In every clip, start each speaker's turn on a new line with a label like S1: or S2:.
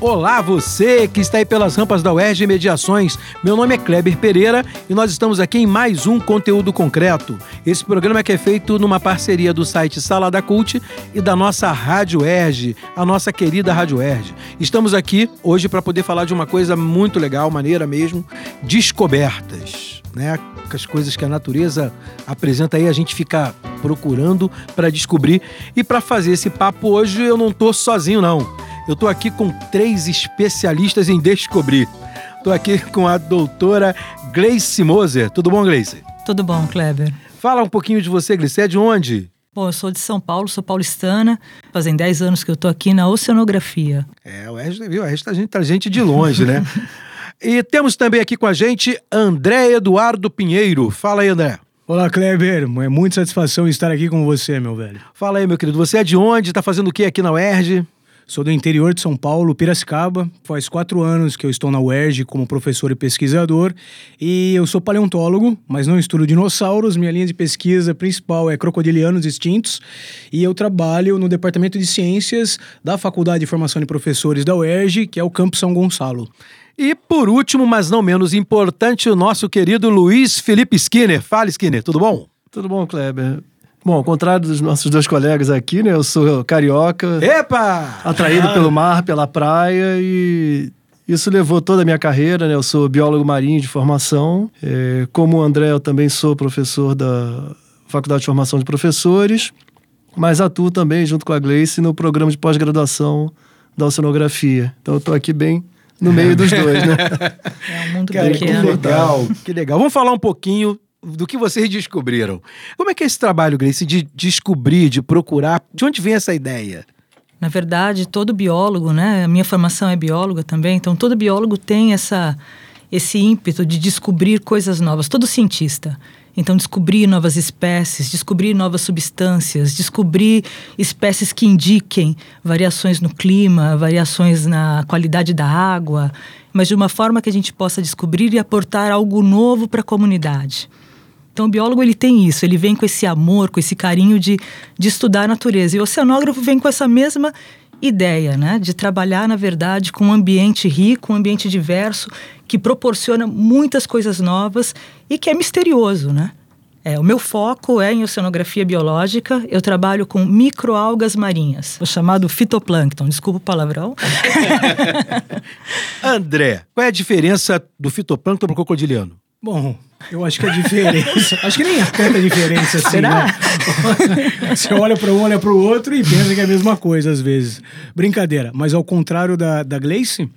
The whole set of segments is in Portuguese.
S1: Olá, você que está aí pelas rampas da UERJ Mediações. Meu nome é Kleber Pereira e nós estamos aqui em mais um conteúdo concreto. Esse programa que é feito numa parceria do site Sala da Cult e da nossa Rádio UERJ, a nossa querida Rádio UERJ. Estamos aqui hoje para poder falar de uma coisa muito legal, maneira mesmo, descobertas, né? As coisas que a natureza apresenta aí, a gente fica procurando para descobrir. E para fazer esse papo hoje, eu não tô sozinho não. Eu estou aqui com três especialistas em descobrir. Estou aqui com a doutora Gleice Moser. Tudo bom, Gleice?
S2: Tudo bom, Kleber.
S1: Fala um pouquinho de você, Gleice. Você é de onde?
S2: Bom, eu sou de São Paulo, sou paulistana. Fazem 10 anos que eu estou aqui na oceanografia.
S1: É, o Oeste, viu? O Oeste tá gente, tá gente de longe, né? e temos também aqui com a gente André Eduardo Pinheiro. Fala aí, André.
S3: Olá, Kleber. É muita satisfação estar aqui com você, meu velho.
S1: Fala aí, meu querido. Você é de onde? Está fazendo o que aqui na UERJ?
S3: Sou do interior de São Paulo, Piracicaba. Faz quatro anos que eu estou na UERJ como professor e pesquisador. E eu sou paleontólogo, mas não estudo dinossauros. Minha linha de pesquisa principal é crocodilianos extintos. E eu trabalho no Departamento de Ciências da Faculdade de Formação de Professores da UERJ, que é o Campo São Gonçalo.
S1: E por último, mas não menos importante, o nosso querido Luiz Felipe Skinner. Fala, Skinner, tudo bom?
S4: Tudo bom, Kleber? Bom, ao contrário dos nossos dois colegas aqui, né? Eu sou carioca.
S1: Epa!
S4: Atraído ah. pelo mar, pela praia e isso levou toda a minha carreira, né? Eu sou biólogo marinho de formação. É, como o André, eu também sou professor da Faculdade de Formação de Professores, mas atuo também, junto com a Gleice, no programa de pós-graduação da oceanografia. Então eu estou aqui bem no meio dos dois, né?
S2: É um mundo
S1: Cara,
S2: pequeno.
S1: Que legal, que legal. Vamos falar um pouquinho do que vocês descobriram. Como é que é esse trabalho, Grace, de descobrir, de procurar? De onde vem essa ideia?
S2: Na verdade, todo biólogo, né? A minha formação é bióloga também, então todo biólogo tem essa esse ímpeto de descobrir coisas novas, todo cientista. Então, descobrir novas espécies, descobrir novas substâncias, descobrir espécies que indiquem variações no clima, variações na qualidade da água, mas de uma forma que a gente possa descobrir e aportar algo novo para a comunidade. Então, o biólogo ele tem isso, ele vem com esse amor, com esse carinho de, de estudar a natureza. E o oceanógrafo vem com essa mesma ideia, né, de trabalhar, na verdade, com um ambiente rico, um ambiente diverso, que proporciona muitas coisas novas e que é misterioso, né? É, o meu foco é em oceanografia biológica. Eu trabalho com microalgas marinhas, o chamado fitoplâncton. Desculpa o palavrão.
S1: André, qual é a diferença do fitoplâncton para o crocodiliano?
S3: Bom, eu acho que a diferença. acho que nem há tanta diferença assim.
S2: Será?
S3: Né? Você olha para um, olha para o outro e pensa que é a mesma coisa às vezes. Brincadeira. Mas ao contrário da, da Gleice,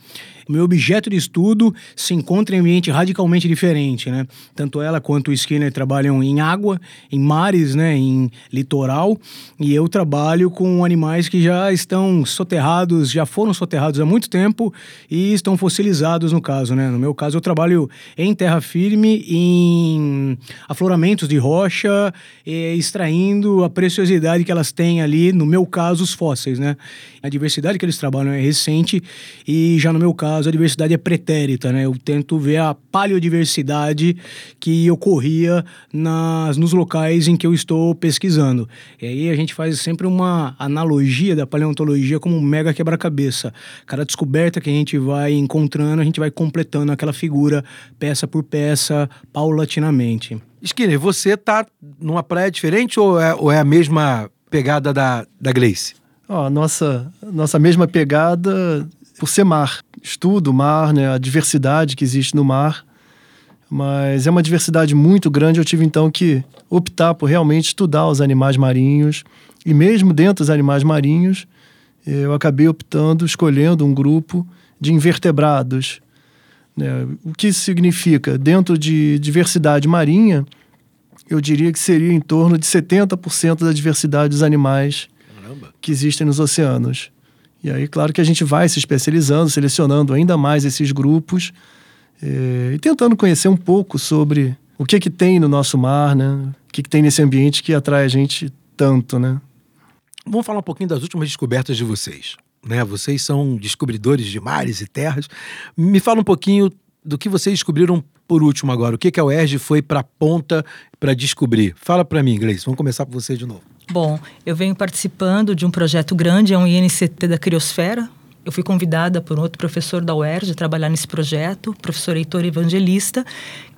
S3: meu objeto de estudo se encontra em ambiente radicalmente diferente, né? Tanto ela quanto o Skinner trabalham em água, em mares, né? Em litoral. E eu trabalho com animais que já estão soterrados, já foram soterrados há muito tempo e estão fossilizados no caso, né? No meu caso, eu trabalho em terra firme, em afloramentos de rocha, extraindo a preciosidade que elas têm ali, no meu caso, os fósseis, né? A diversidade que eles trabalham é recente e já no meu caso a diversidade é pretérita, né? Eu tento ver a paleodiversidade que ocorria nas, nos locais em que eu estou pesquisando. E aí a gente faz sempre uma analogia da paleontologia como um mega quebra-cabeça. Cada descoberta que a gente vai encontrando, a gente vai completando aquela figura peça por peça, paulatinamente.
S1: Skinner, você tá numa praia diferente ou é, ou é a mesma pegada da, da Gleice?
S4: Oh, a nossa, nossa mesma pegada por ser mar. Estudo o mar, né, a diversidade que existe no mar, mas é uma diversidade muito grande. Eu tive então que optar por realmente estudar os animais marinhos, e mesmo dentro dos animais marinhos, eu acabei optando, escolhendo um grupo de invertebrados. Né? O que isso significa? Dentro de diversidade marinha, eu diria que seria em torno de 70% da diversidade dos animais Caramba. que existem nos oceanos. E aí, claro que a gente vai se especializando, selecionando ainda mais esses grupos é, e tentando conhecer um pouco sobre o que que tem no nosso mar, né? O que, que tem nesse ambiente que atrai a gente tanto, né?
S1: Vamos falar um pouquinho das últimas descobertas de vocês. né? Vocês são descobridores de mares e terras. Me fala um pouquinho do que vocês descobriram por último agora. O que, que a UERJ foi para a ponta para descobrir? Fala para mim, Gleice. Vamos começar por você de novo.
S2: Bom, eu venho participando de um projeto grande, é um INCT da Criosfera. Eu fui convidada por outro professor da UERJ a trabalhar nesse projeto, professor Heitor Evangelista.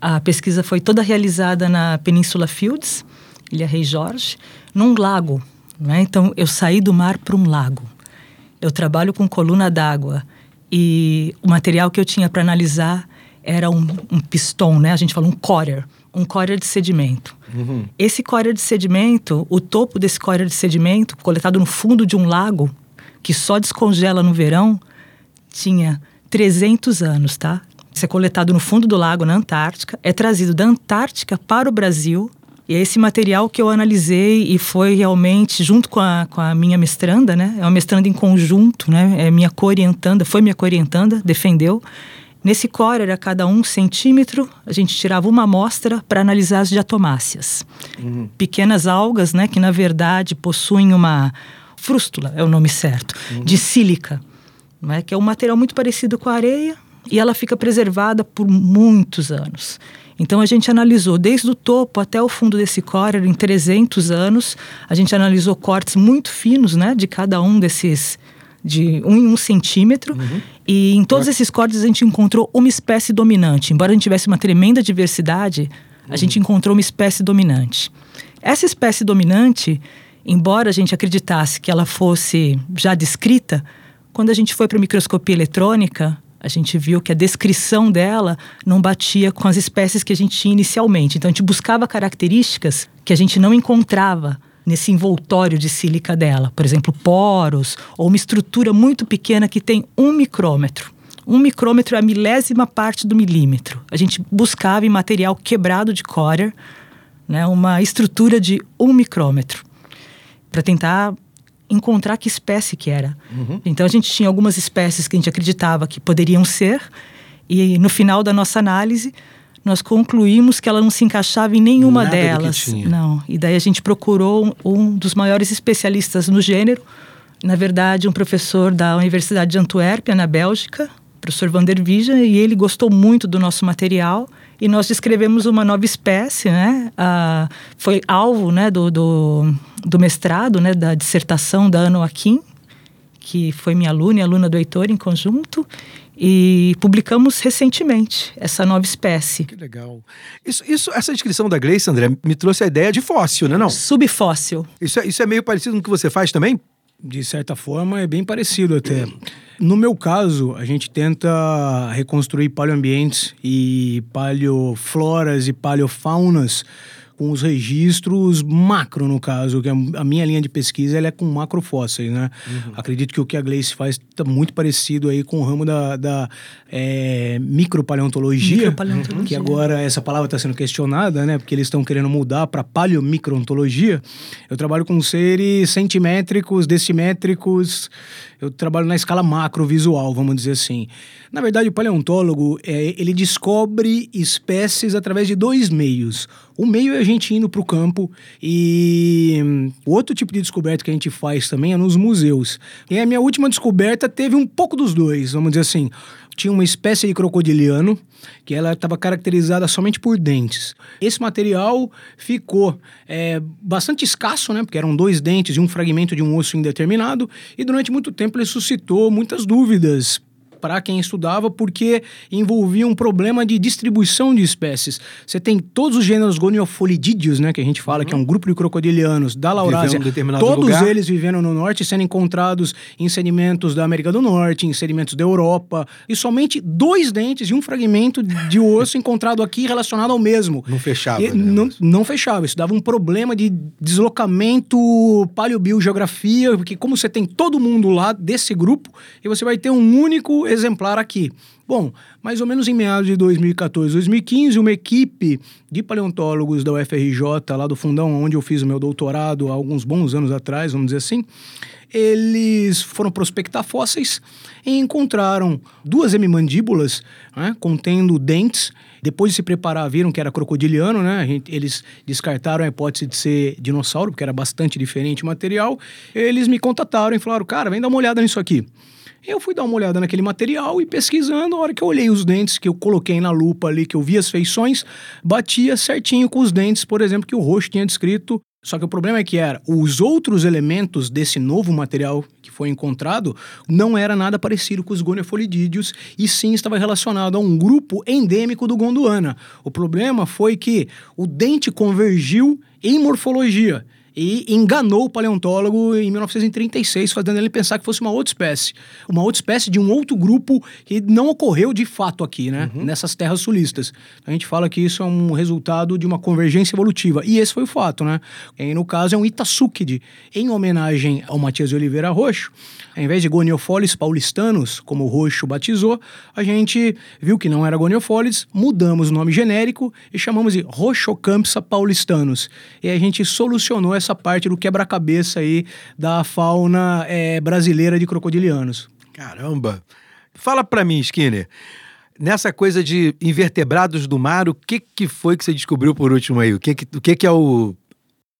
S2: A pesquisa foi toda realizada na Península Fields, Ilha Rei Jorge, num lago. Né? Então, eu saí do mar para um lago. Eu trabalho com coluna d'água e o material que eu tinha para analisar era um, um piston, né? A gente fala um corer, um corer de sedimento. Uhum. Esse corer de sedimento, o topo desse corer de sedimento, coletado no fundo de um lago, que só descongela no verão, tinha 300 anos, tá? Isso é coletado no fundo do lago, na Antártica, é trazido da Antártica para o Brasil. E é esse material que eu analisei e foi realmente, junto com a, com a minha mestranda, né? É uma mestranda em conjunto, né? É minha co-orientanda, foi minha co-orientanda, defendeu. Nesse core era cada um centímetro, a gente tirava uma amostra para analisar as diatomáceas. Uhum. Pequenas algas, né, que na verdade possuem uma frústula, é o nome certo, uhum. de sílica, né, que é um material muito parecido com a areia e ela fica preservada por muitos anos. Então a gente analisou desde o topo até o fundo desse core em 300 anos. A gente analisou cortes muito finos, né, de cada um desses de um em um centímetro. Uhum. E em todos esses cortes a gente encontrou uma espécie dominante. Embora a gente tivesse uma tremenda diversidade, a uhum. gente encontrou uma espécie dominante. Essa espécie dominante, embora a gente acreditasse que ela fosse já descrita, quando a gente foi para a microscopia eletrônica, a gente viu que a descrição dela não batia com as espécies que a gente tinha inicialmente. Então a gente buscava características que a gente não encontrava nesse envoltório de sílica dela, por exemplo, poros ou uma estrutura muito pequena que tem um micrômetro. Um micrômetro é a milésima parte do milímetro. A gente buscava em material quebrado de Corer né, uma estrutura de um micrômetro para tentar encontrar que espécie que era. Uhum. Então a gente tinha algumas espécies que a gente acreditava que poderiam ser e no final da nossa análise nós concluímos que ela não se encaixava em nenhuma
S1: Nada
S2: delas. Não. E daí a gente procurou um, um, dos maiores especialistas no gênero, na verdade, um professor da Universidade de Antuérpia, na Bélgica, professor Van der Vigen, e ele gostou muito do nosso material. E nós descrevemos uma nova espécie, né? Ah, foi alvo né, do, do, do, mestrado, né, da dissertação da Ana Akin, que foi minha aluna e aluna do Heitor em conjunto. E publicamos recentemente essa nova espécie.
S1: Que legal. Isso, isso, essa descrição da Gleice, André, me trouxe a ideia de fóssil, né? Não?
S2: Subfóssil.
S1: Isso é, isso é meio parecido com o que você faz também?
S3: De certa forma, é bem parecido até. No meu caso, a gente tenta reconstruir paleoambientes e paleofloras e paleofaunas com os registros macro, no caso, que a minha linha de pesquisa ela é com macrofósseis, né? Uhum. Acredito que o que a Gleice faz está muito parecido aí com o ramo da, da é, micropaleontologia, micropaleontologia, que agora essa palavra está sendo questionada, né? Porque eles estão querendo mudar para paleomicroontologia. Eu trabalho com seres centimétricos, decimétricos, eu trabalho na escala macrovisual, vamos dizer assim. Na verdade, o paleontólogo, é, ele descobre espécies através de dois meios. O meio é a gente indo para o campo e o outro tipo de descoberta que a gente faz também é nos museus. E a minha última descoberta teve um pouco dos dois, vamos dizer assim. Tinha uma espécie de crocodiliano que ela estava caracterizada somente por dentes. Esse material ficou é, bastante escasso, né? Porque eram dois dentes e um fragmento de um osso indeterminado. E durante muito tempo ele suscitou muitas dúvidas para quem estudava, porque envolvia um problema de distribuição de espécies. Você tem todos os gêneros goniofolidídeos, né, que a gente fala, uhum. que é um grupo de crocodilianos da Laurásia. Um todos lugar. eles vivendo no norte, sendo encontrados em sedimentos da América do Norte, em sedimentos da Europa, e somente dois dentes e um fragmento de osso encontrado aqui relacionado ao mesmo.
S1: Não fechava.
S3: E, né? não, não fechava. Isso dava um problema de deslocamento paleobiogeografia, porque como você tem todo mundo lá desse grupo, e você vai ter um único exemplar aqui. Bom, mais ou menos em meados de 2014, 2015, uma equipe de paleontólogos da UFRJ, lá do fundão onde eu fiz o meu doutorado há alguns bons anos atrás, vamos dizer assim, eles foram prospectar fósseis e encontraram duas hemimandíbulas né, contendo dentes. Depois de se preparar, viram que era crocodiliano, né? Eles descartaram a hipótese de ser dinossauro, porque era bastante diferente o material. Eles me contataram e falaram: cara, vem dar uma olhada nisso aqui. Eu fui dar uma olhada naquele material e pesquisando, a hora que eu olhei os dentes, que eu coloquei na lupa ali, que eu vi as feições, batia certinho com os dentes, por exemplo, que o roxo tinha descrito. Só que o problema é que era os outros elementos desse novo material que foi encontrado não era nada parecido com os gonefolidídeos e sim estava relacionado a um grupo endêmico do Gondwana. O problema foi que o dente convergiu em morfologia e enganou o paleontólogo em 1936, fazendo ele pensar que fosse uma outra espécie. Uma outra espécie de um outro grupo que não ocorreu de fato aqui, né? Uhum. Nessas terras sulistas. A gente fala que isso é um resultado de uma convergência evolutiva. E esse foi o fato, né? E no caso é um Itasúquide, em homenagem ao Matias de Oliveira Roxo. Ao invés de Goniofolis paulistanos, como o Roxo batizou, a gente viu que não era Goniofolis, mudamos o nome genérico e chamamos de Rochocampsa paulistanos. E a gente solucionou essa essa parte do quebra-cabeça aí da fauna é, brasileira de crocodilianos.
S1: Caramba! Fala para mim, Skinner. Nessa coisa de invertebrados do mar, o que, que foi que você descobriu por último aí? O que, que, o que, que é o,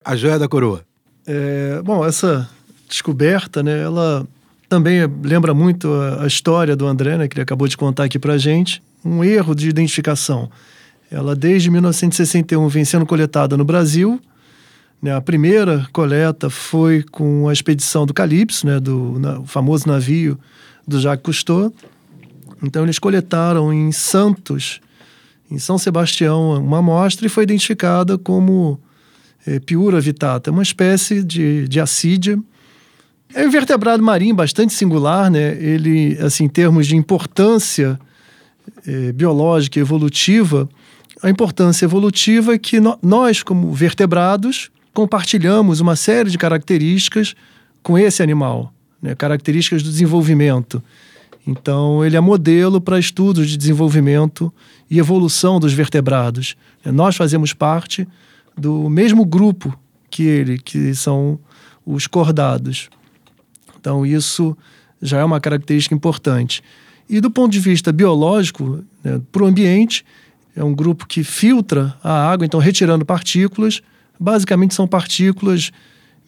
S1: a joia da coroa?
S4: É, bom, essa descoberta, né, ela também lembra muito a, a, história do André, né, que ele acabou de contar aqui pra gente. Um erro de identificação. Ela, desde 1961, vem sendo coletada no Brasil, né, a primeira coleta foi com a expedição do Calypso, né, do na, o famoso navio do Jacques Cousteau. Então eles coletaram em Santos, em São Sebastião, uma amostra e foi identificada como é, Piura vitata, uma espécie de, de assídia. É um invertebrado marinho bastante singular, né? Ele, assim, em termos de importância é, biológica e evolutiva, a importância evolutiva é que no, nós, como vertebrados, compartilhamos uma série de características com esse animal, né? características do desenvolvimento. Então, ele é modelo para estudos de desenvolvimento e evolução dos vertebrados. Nós fazemos parte do mesmo grupo que ele, que são os cordados. Então, isso já é uma característica importante. E do ponto de vista biológico, né, para o ambiente, é um grupo que filtra a água, então retirando partículas basicamente são partículas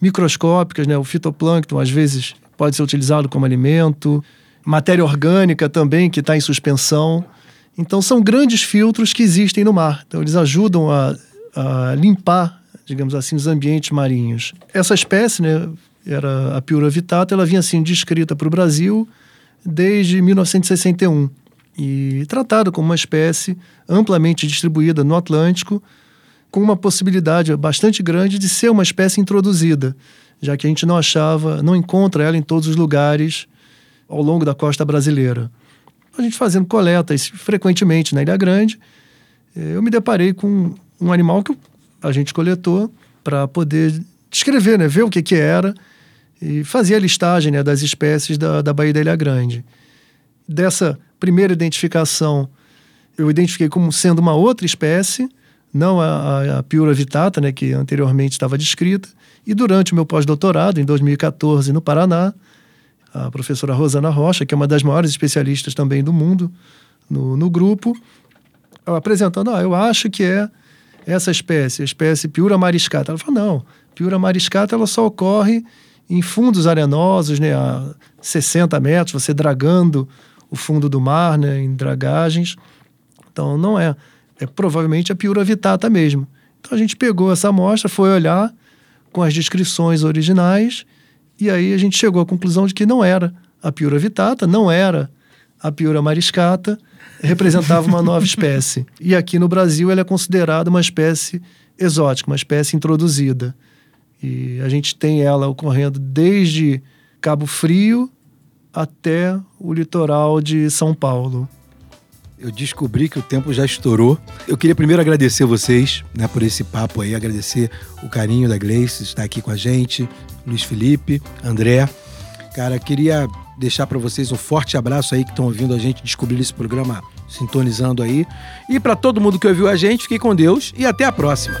S4: microscópicas, né? O fitoplâncton às vezes pode ser utilizado como alimento, matéria orgânica também que está em suspensão. Então são grandes filtros que existem no mar. Então eles ajudam a, a limpar, digamos assim, os ambientes marinhos. Essa espécie, né, era a Piura vitata, ela vinha sendo descrita para o Brasil desde 1961 e tratada como uma espécie amplamente distribuída no Atlântico com uma possibilidade bastante grande de ser uma espécie introduzida, já que a gente não achava, não encontra ela em todos os lugares ao longo da costa brasileira. A gente fazendo coletas frequentemente na Ilha Grande, eh, eu me deparei com um animal que a gente coletou para poder descrever, né, ver o que, que era e fazer a listagem né, das espécies da, da Baía da Ilha Grande. Dessa primeira identificação, eu identifiquei como sendo uma outra espécie, não a, a Piura vitata, né, que anteriormente estava descrita. E durante o meu pós-doutorado, em 2014, no Paraná, a professora Rosana Rocha, que é uma das maiores especialistas também do mundo no, no grupo, apresentando, ah, eu acho que é essa espécie, a espécie Piura mariscata. Ela falou, não, Piura mariscata ela só ocorre em fundos arenosos, né, a 60 metros, você dragando o fundo do mar, né, em dragagens. Então, não é é provavelmente a piura vitata mesmo. Então a gente pegou essa amostra, foi olhar com as descrições originais e aí a gente chegou à conclusão de que não era a piura vitata, não era a piura mariscata, representava uma nova espécie. E aqui no Brasil ela é considerada uma espécie exótica, uma espécie introduzida. E a gente tem ela ocorrendo desde Cabo Frio até o litoral de São Paulo.
S1: Eu descobri que o tempo já estourou. Eu queria primeiro agradecer vocês né, por esse papo aí, agradecer o carinho da Gleice estar aqui com a gente, Luiz Felipe, André. Cara, queria deixar para vocês um forte abraço aí que estão ouvindo a gente descobrir esse programa sintonizando aí. E para todo mundo que ouviu a gente, fiquem com Deus e até a próxima.